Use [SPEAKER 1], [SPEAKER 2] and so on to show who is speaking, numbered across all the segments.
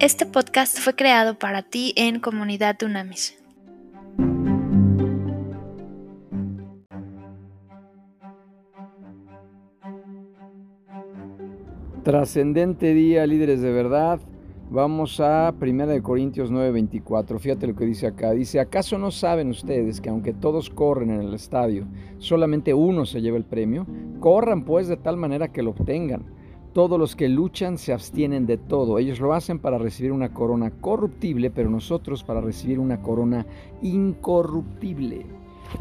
[SPEAKER 1] Este podcast fue creado para ti en Comunidad Dunamis.
[SPEAKER 2] Trascendente día, líderes de verdad. Vamos a 1 Corintios 9:24. Fíjate lo que dice acá. Dice, ¿acaso no saben ustedes que aunque todos corren en el estadio, solamente uno se lleva el premio? Corran pues de tal manera que lo obtengan. Todos los que luchan se abstienen de todo. Ellos lo hacen para recibir una corona corruptible, pero nosotros para recibir una corona incorruptible.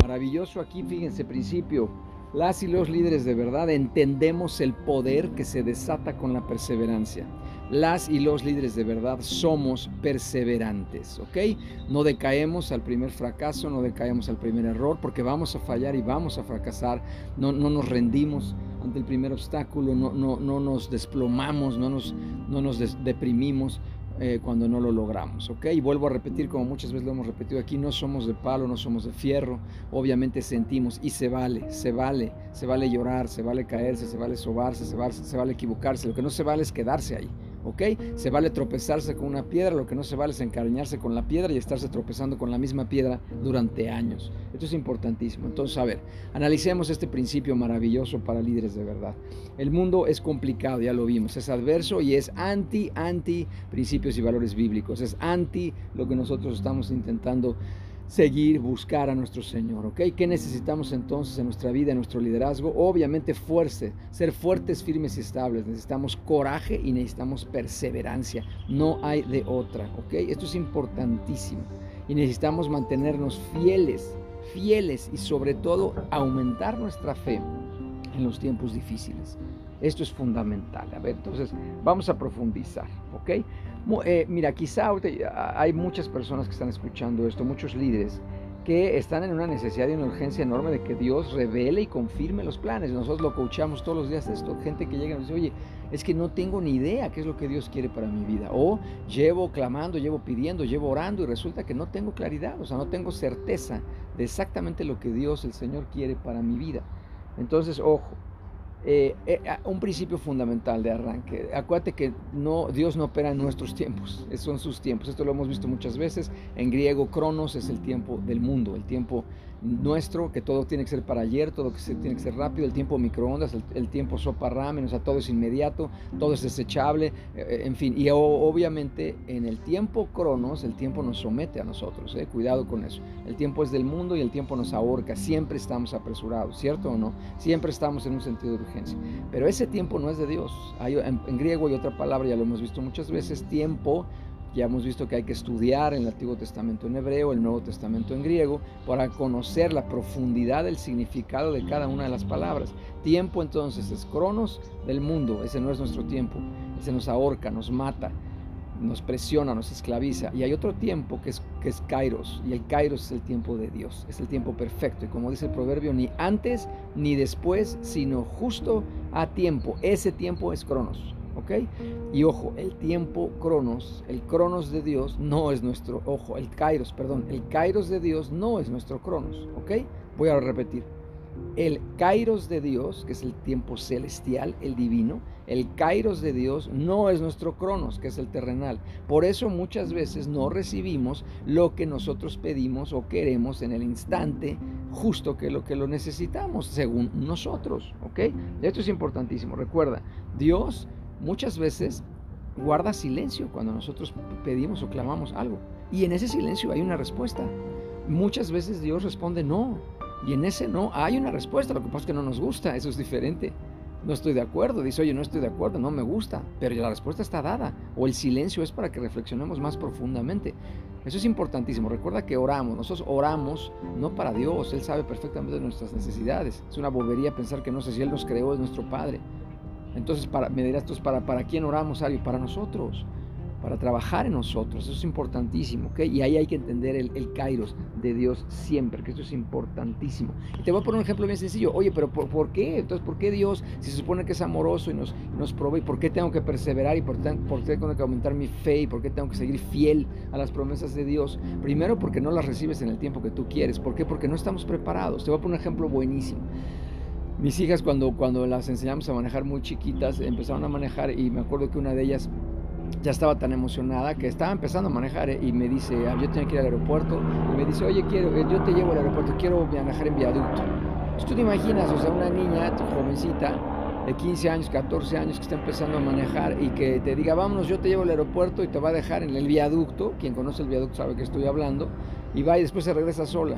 [SPEAKER 2] Maravilloso aquí, fíjense, principio. Las y los líderes de verdad entendemos el poder que se desata con la perseverancia. Las y los líderes de verdad somos perseverantes, ¿ok? No decaemos al primer fracaso, no decaemos al primer error, porque vamos a fallar y vamos a fracasar. No, no nos rendimos ante el primer obstáculo, no, no, no nos desplomamos, no nos, no nos deprimimos, eh, cuando no lo logramos, ¿ok? Y vuelvo a repetir, como muchas veces lo hemos repetido aquí, no somos de palo, no somos de fierro, obviamente sentimos y se vale, se vale, se vale llorar, se vale caerse, se vale sobarse, se vale, se vale equivocarse, lo que no se vale es quedarse ahí. ¿Ok? Se vale tropezarse con una piedra, lo que no se vale es encariñarse con la piedra y estarse tropezando con la misma piedra durante años. Esto es importantísimo. Entonces, a ver, analicemos este principio maravilloso para líderes de verdad. El mundo es complicado, ya lo vimos, es adverso y es anti, anti principios y valores bíblicos, es anti lo que nosotros estamos intentando seguir, buscar a nuestro Señor, ¿ok? ¿Qué necesitamos entonces en nuestra vida, en nuestro liderazgo? Obviamente fuerza, ser fuertes, firmes y estables. Necesitamos coraje y necesitamos perseverancia. No hay de otra, ¿ok? Esto es importantísimo. Y necesitamos mantenernos fieles, fieles y sobre todo aumentar nuestra fe en los tiempos difíciles. Esto es fundamental. A ver, entonces vamos a profundizar, ¿ok? Eh, mira, quizá hay muchas personas que están escuchando esto, muchos líderes que están en una necesidad y una urgencia enorme de que Dios revele y confirme los planes. Nosotros lo coachamos todos los días esto, gente que llega y dice, oye, es que no tengo ni idea qué es lo que Dios quiere para mi vida. O llevo clamando, llevo pidiendo, llevo orando y resulta que no tengo claridad, o sea, no tengo certeza de exactamente lo que Dios, el Señor, quiere para mi vida. Entonces, ojo, eh, eh, un principio fundamental de arranque. Acuérdate que no, Dios no opera en nuestros tiempos, son sus tiempos. Esto lo hemos visto muchas veces. En griego, cronos es el tiempo del mundo, el tiempo nuestro, que todo tiene que ser para ayer, todo que tiene que ser rápido, el tiempo microondas, el, tiempo sopa ramen, o sea, todo es inmediato, todo es desechable, eh, eh, en fin, y obviamente en el tiempo cronos, el tiempo nos somete a nosotros, eh, cuidado con eso, el tiempo es del mundo y el tiempo nos ahorca, siempre estamos apresurados, ¿cierto o no? Siempre estamos en un sentido de urgencia, pero ese tiempo no es de Dios, hay, en griego hay otra palabra, ya lo hemos visto muchas veces, tiempo ya hemos visto que hay que estudiar el Antiguo Testamento en hebreo, el Nuevo Testamento en griego, para conocer la profundidad del significado de cada una de las palabras. Tiempo entonces es cronos del mundo, ese no es nuestro tiempo, ese nos ahorca, nos mata, nos presiona, nos esclaviza. Y hay otro tiempo que es, que es kairos, y el kairos es el tiempo de Dios, es el tiempo perfecto. Y como dice el proverbio, ni antes ni después, sino justo a tiempo. Ese tiempo es cronos. ¿Ok? Y ojo, el tiempo cronos, el cronos de Dios no es nuestro, ojo, el kairos, perdón, el kairos de Dios no es nuestro cronos, ¿ok? Voy a repetir. El kairos de Dios, que es el tiempo celestial, el divino, el kairos de Dios no es nuestro cronos, que es el terrenal. Por eso muchas veces no recibimos lo que nosotros pedimos o queremos en el instante justo que lo que lo necesitamos, según nosotros, ¿ok? Esto es importantísimo. Recuerda, Dios muchas veces guarda silencio cuando nosotros pedimos o clamamos algo. Y en ese silencio hay una respuesta. Muchas veces Dios responde no. Y en ese no hay una respuesta. Lo que pasa es que no nos gusta. Eso es diferente. No estoy de acuerdo. Dice, oye, no estoy de acuerdo. No me gusta. Pero la respuesta está dada. O el silencio es para que reflexionemos más profundamente. Eso es importantísimo. Recuerda que oramos. Nosotros oramos no para Dios. Él sabe perfectamente nuestras necesidades. Es una bobería pensar que no sé si Él nos creó, es nuestro Padre. Entonces, para, me dirás, ¿para, ¿para quién oramos, Ari? Para nosotros, para trabajar en nosotros. Eso es importantísimo, ¿ok? Y ahí hay que entender el, el kairos de Dios siempre, que esto es importantísimo. Y te voy a poner un ejemplo bien sencillo. Oye, pero ¿por, qué? Entonces, ¿por qué Dios, si se supone que es amoroso y nos, nos provee, por qué tengo que perseverar y por, por qué tengo que aumentar mi fe y por qué tengo que seguir fiel a las promesas de Dios? Primero, porque no las recibes en el tiempo que tú quieres. ¿Por qué? Porque no estamos preparados. Te voy a poner un ejemplo buenísimo. Mis hijas cuando, cuando las enseñamos a manejar muy chiquitas, empezaron a manejar y me acuerdo que una de ellas ya estaba tan emocionada que estaba empezando a manejar ¿eh? y me dice, ah, yo tenía que ir al aeropuerto, y me dice, oye, quiero, eh, yo te llevo al aeropuerto, quiero manejar en viaducto. Entonces tú te imaginas, o sea, una niña, jovencita, de 15 años, 14 años, que está empezando a manejar y que te diga, vámonos, yo te llevo al aeropuerto y te va a dejar en el viaducto, quien conoce el viaducto sabe que estoy hablando, y va y después se regresa sola.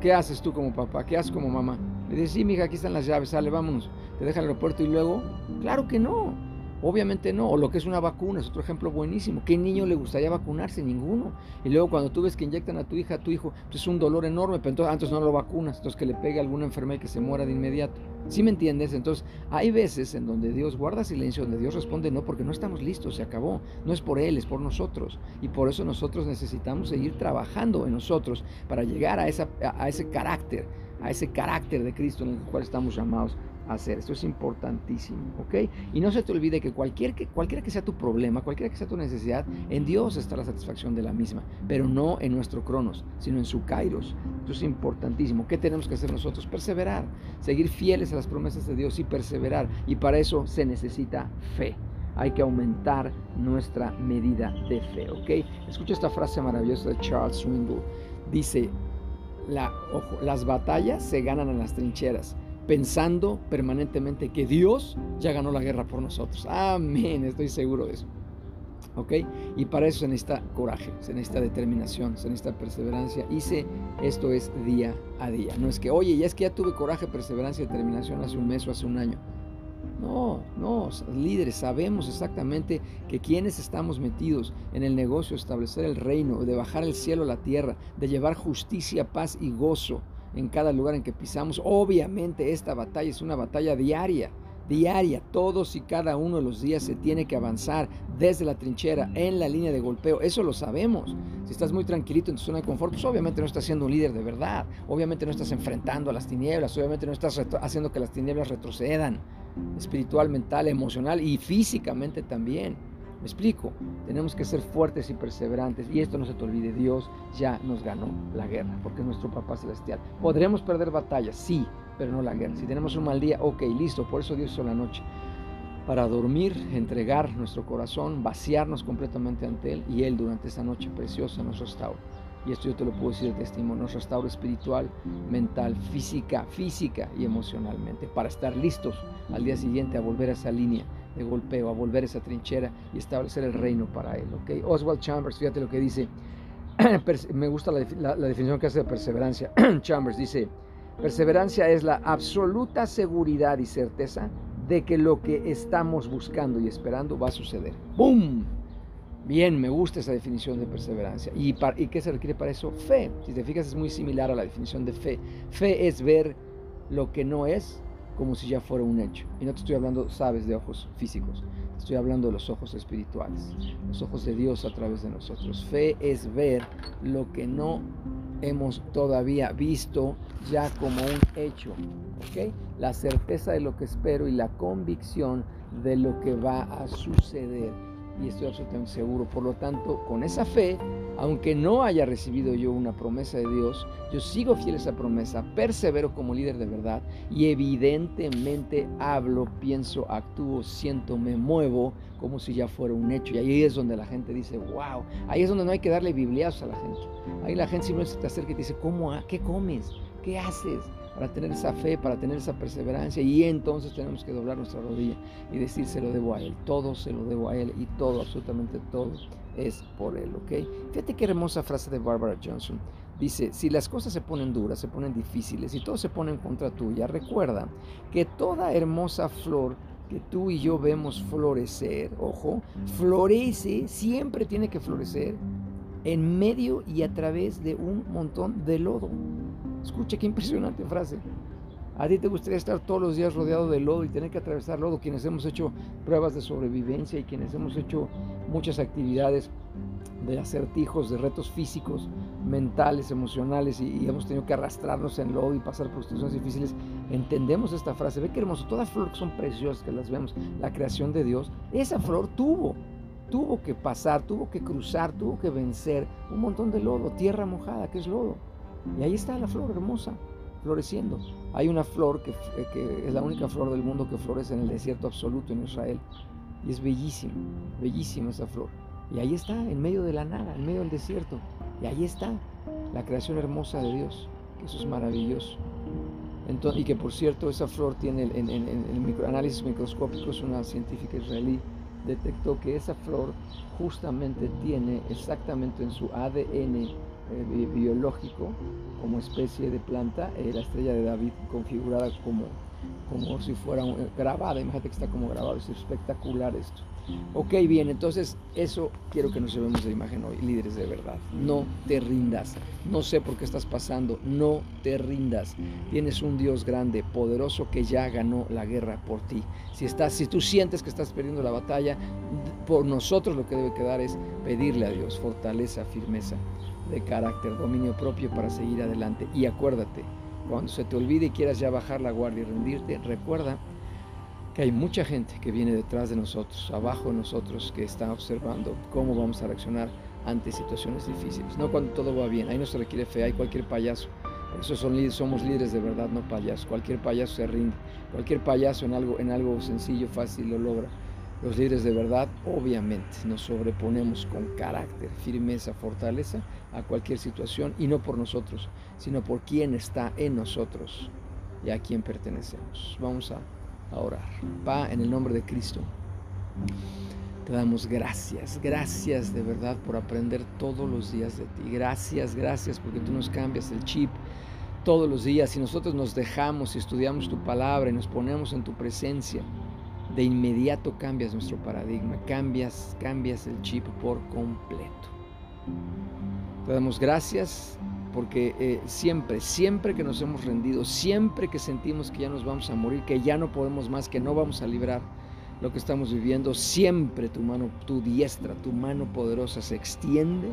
[SPEAKER 2] ¿Qué haces tú como papá? ¿Qué haces como mamá? Le dices, sí, mija, aquí están las llaves, sale, vámonos. Te deja el aeropuerto y luego, claro que no. Obviamente no, o lo que es una vacuna es otro ejemplo buenísimo. ¿Qué niño le gustaría vacunarse? Ninguno. Y luego cuando tú ves que inyectan a tu hija, a tu hijo, pues es un dolor enorme, pero entonces antes no lo vacunas, entonces que le pegue alguna enfermedad y que se muera de inmediato. ¿Sí me entiendes? Entonces hay veces en donde Dios guarda silencio, donde Dios responde no, porque no estamos listos, se acabó. No es por Él, es por nosotros. Y por eso nosotros necesitamos seguir trabajando en nosotros para llegar a, esa, a ese carácter, a ese carácter de Cristo en el cual estamos llamados hacer. Esto es importantísimo, ¿ok? Y no se te olvide que, cualquier que cualquiera que sea tu problema, cualquiera que sea tu necesidad, en Dios está la satisfacción de la misma, pero no en nuestro cronos, sino en su kairos. Esto es importantísimo. ¿Qué tenemos que hacer nosotros? Perseverar, seguir fieles a las promesas de Dios y perseverar. Y para eso se necesita fe. Hay que aumentar nuestra medida de fe, ¿ok? Escucha esta frase maravillosa de Charles Swingle. Dice, las batallas se ganan en las trincheras pensando permanentemente que Dios ya ganó la guerra por nosotros. Amén, estoy seguro de eso. ¿Ok? Y para eso se necesita coraje, se necesita determinación, se necesita perseverancia. Hice esto es día a día. No es que, oye, ya es que ya tuve coraje, perseverancia y determinación hace un mes o hace un año. No, no, líderes, sabemos exactamente que quienes estamos metidos en el negocio de establecer el reino, de bajar el cielo a la tierra, de llevar justicia, paz y gozo en cada lugar en que pisamos. Obviamente esta batalla es una batalla diaria, diaria. Todos y cada uno de los días se tiene que avanzar desde la trinchera, en la línea de golpeo. Eso lo sabemos. Si estás muy tranquilito en tu zona de confort, pues obviamente no estás siendo un líder de verdad. Obviamente no estás enfrentando a las tinieblas. Obviamente no estás haciendo que las tinieblas retrocedan. Espiritual, mental, emocional y físicamente también. Me explico, tenemos que ser fuertes y perseverantes y esto no se te olvide, Dios ya nos ganó la guerra porque es nuestro Papá Celestial. Podremos perder batallas, sí, pero no la guerra. Si tenemos un mal día, ok, listo, por eso Dios hizo la noche. Para dormir, entregar nuestro corazón, vaciarnos completamente ante Él y Él durante esa noche preciosa nos restaura. Y esto yo te lo puedo decir de testimonio, nos restaura espiritual, mental, física, física y emocionalmente, para estar listos al día siguiente a volver a esa línea de golpeo, a volver a esa trinchera y establecer el reino para él. ¿okay? Oswald Chambers, fíjate lo que dice, me gusta la, la definición que hace de perseverancia. Chambers dice, perseverancia es la absoluta seguridad y certeza de que lo que estamos buscando y esperando va a suceder. ¡Bum! Bien, me gusta esa definición de perseverancia. ¿Y, ¿Y qué se requiere para eso? Fe. Si te fijas, es muy similar a la definición de fe. Fe es ver lo que no es como si ya fuera un hecho. Y no te estoy hablando, sabes, de ojos físicos, estoy hablando de los ojos espirituales, los ojos de Dios a través de nosotros. Fe es ver lo que no hemos todavía visto ya como un hecho, ¿ok? La certeza de lo que espero y la convicción de lo que va a suceder y estoy absolutamente seguro. Por lo tanto, con esa fe, aunque no haya recibido yo una promesa de Dios, yo sigo fiel a esa promesa, persevero como líder de verdad y evidentemente hablo, pienso, actúo, siento, me muevo como si ya fuera un hecho. Y ahí es donde la gente dice, wow, ahí es donde no hay que darle bibliazos a la gente. Ahí la gente simplemente te acerca y te dice, ¿cómo, ¿qué comes? ¿Qué haces? Para tener esa fe, para tener esa perseverancia. Y entonces tenemos que doblar nuestra rodilla y decir, se lo debo a Él. Todo se lo debo a Él y todo, absolutamente todo es por Él, ¿ok? Fíjate qué hermosa frase de Barbara Johnson. Dice, si las cosas se ponen duras, se ponen difíciles y todo se pone en contra tuya, recuerda que toda hermosa flor que tú y yo vemos florecer, ojo, florece, siempre tiene que florecer en medio y a través de un montón de lodo. Escucha qué impresionante frase. A ti te gustaría estar todos los días rodeado de lodo y tener que atravesar lodo, quienes hemos hecho pruebas de sobrevivencia y quienes hemos hecho muchas actividades de acertijos, de retos físicos, mentales, emocionales y, hemos tenido que arrastrarnos en lodo y pasar por situaciones difíciles, entendemos esta frase. Ve qué hermoso, todas las flores son preciosas que las vemos, la creación de Dios, esa flor tuvo, tuvo que pasar, tuvo que cruzar, tuvo que vencer un montón de lodo, tierra mojada, que es lodo. Y ahí está la flor hermosa, floreciendo. Hay una flor que, que, es la única flor del mundo que florece en el desierto absoluto en Israel. Y es bellísimo, bellísima esa flor. Y ahí está, en medio de la nada, en medio del desierto. Y ahí está, la creación hermosa de Dios. Eso es maravilloso. Entonces, y que por cierto, esa flor tiene, en, el análisis microscópico, una científica israelí, detectó que esa flor justamente tiene exactamente en su ADN eh, biológico, como especie de planta, eh, la estrella de David configurada como, como si fuera grabada. Imagínate que está como grabado, es espectacular esto. Ok, bien, entonces eso quiero que nos llevemos de imagen hoy, líderes de verdad. No te rindas. No sé por qué estás pasando. No te rindas. Tienes un Dios grande, poderoso, que ya ganó la guerra por ti. Si, estás, si tú sientes que estás perdiendo la batalla, por nosotros lo que debe quedar es pedirle a Dios fortaleza, firmeza de carácter, dominio propio para seguir adelante. Y acuérdate, cuando se te olvide y quieras ya bajar la guardia y rendirte, recuerda que hay mucha gente que viene detrás de nosotros, abajo de nosotros, que está observando cómo vamos a reaccionar ante situaciones difíciles. No cuando todo va bien, ahí no se requiere fe, hay cualquier payaso. Por eso son, somos líderes de verdad, no payasos. Cualquier payaso se rinde, cualquier payaso en algo, en algo sencillo, fácil lo logra. Los líderes de verdad, obviamente, nos sobreponemos con carácter, firmeza, fortaleza a cualquier situación y no por nosotros, sino por quien está en nosotros y a quien pertenecemos. Vamos a orar. Pa, en el nombre de Cristo, te damos gracias, gracias de verdad por aprender todos los días de ti. Gracias, gracias porque tú nos cambias el chip todos los días y nosotros nos dejamos y estudiamos tu palabra y nos ponemos en tu presencia. De inmediato cambias nuestro paradigma, cambias, cambias el chip por completo. Te damos gracias porque eh, siempre, siempre que nos hemos rendido, siempre que sentimos que ya nos vamos a morir, que ya no podemos más, que no vamos a librar lo que estamos viviendo, siempre tu mano, tu diestra, tu mano poderosa se extiende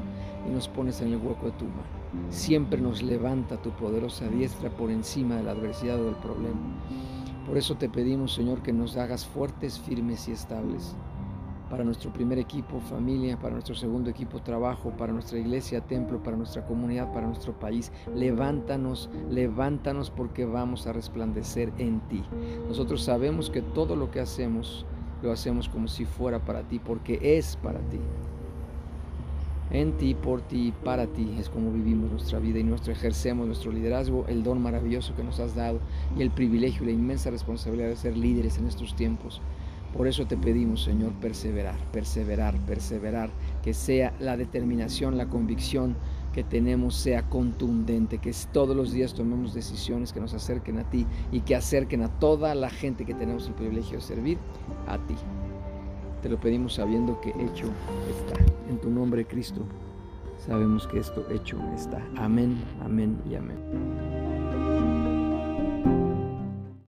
[SPEAKER 2] y nos pones en el hueco de tu mano. Siempre nos levanta tu poderosa diestra por encima de la adversidad o del problema. Por eso te pedimos, Señor, que nos hagas fuertes, firmes y estables para nuestro primer equipo, familia, para nuestro segundo equipo, trabajo, para nuestra iglesia, templo, para nuestra comunidad, para nuestro país. Levántanos, levántanos porque vamos a resplandecer en ti. Nosotros sabemos que todo lo que hacemos lo hacemos como si fuera para ti, porque es para ti. En ti, por ti, para ti es como vivimos nuestra vida y nuestro ejercemos nuestro liderazgo, el don maravilloso que nos has dado y el privilegio y la inmensa responsabilidad de ser líderes en estos tiempos. Por eso te pedimos, Señor, perseverar, perseverar, perseverar, que sea la determinación, la convicción que tenemos sea contundente, que todos los días tomemos decisiones que nos acerquen a ti y que acerquen a toda la gente que tenemos el privilegio de servir a ti. Te lo pedimos sabiendo que hecho está. En tu nombre, Cristo, sabemos que esto hecho está. Amén, amén y amén.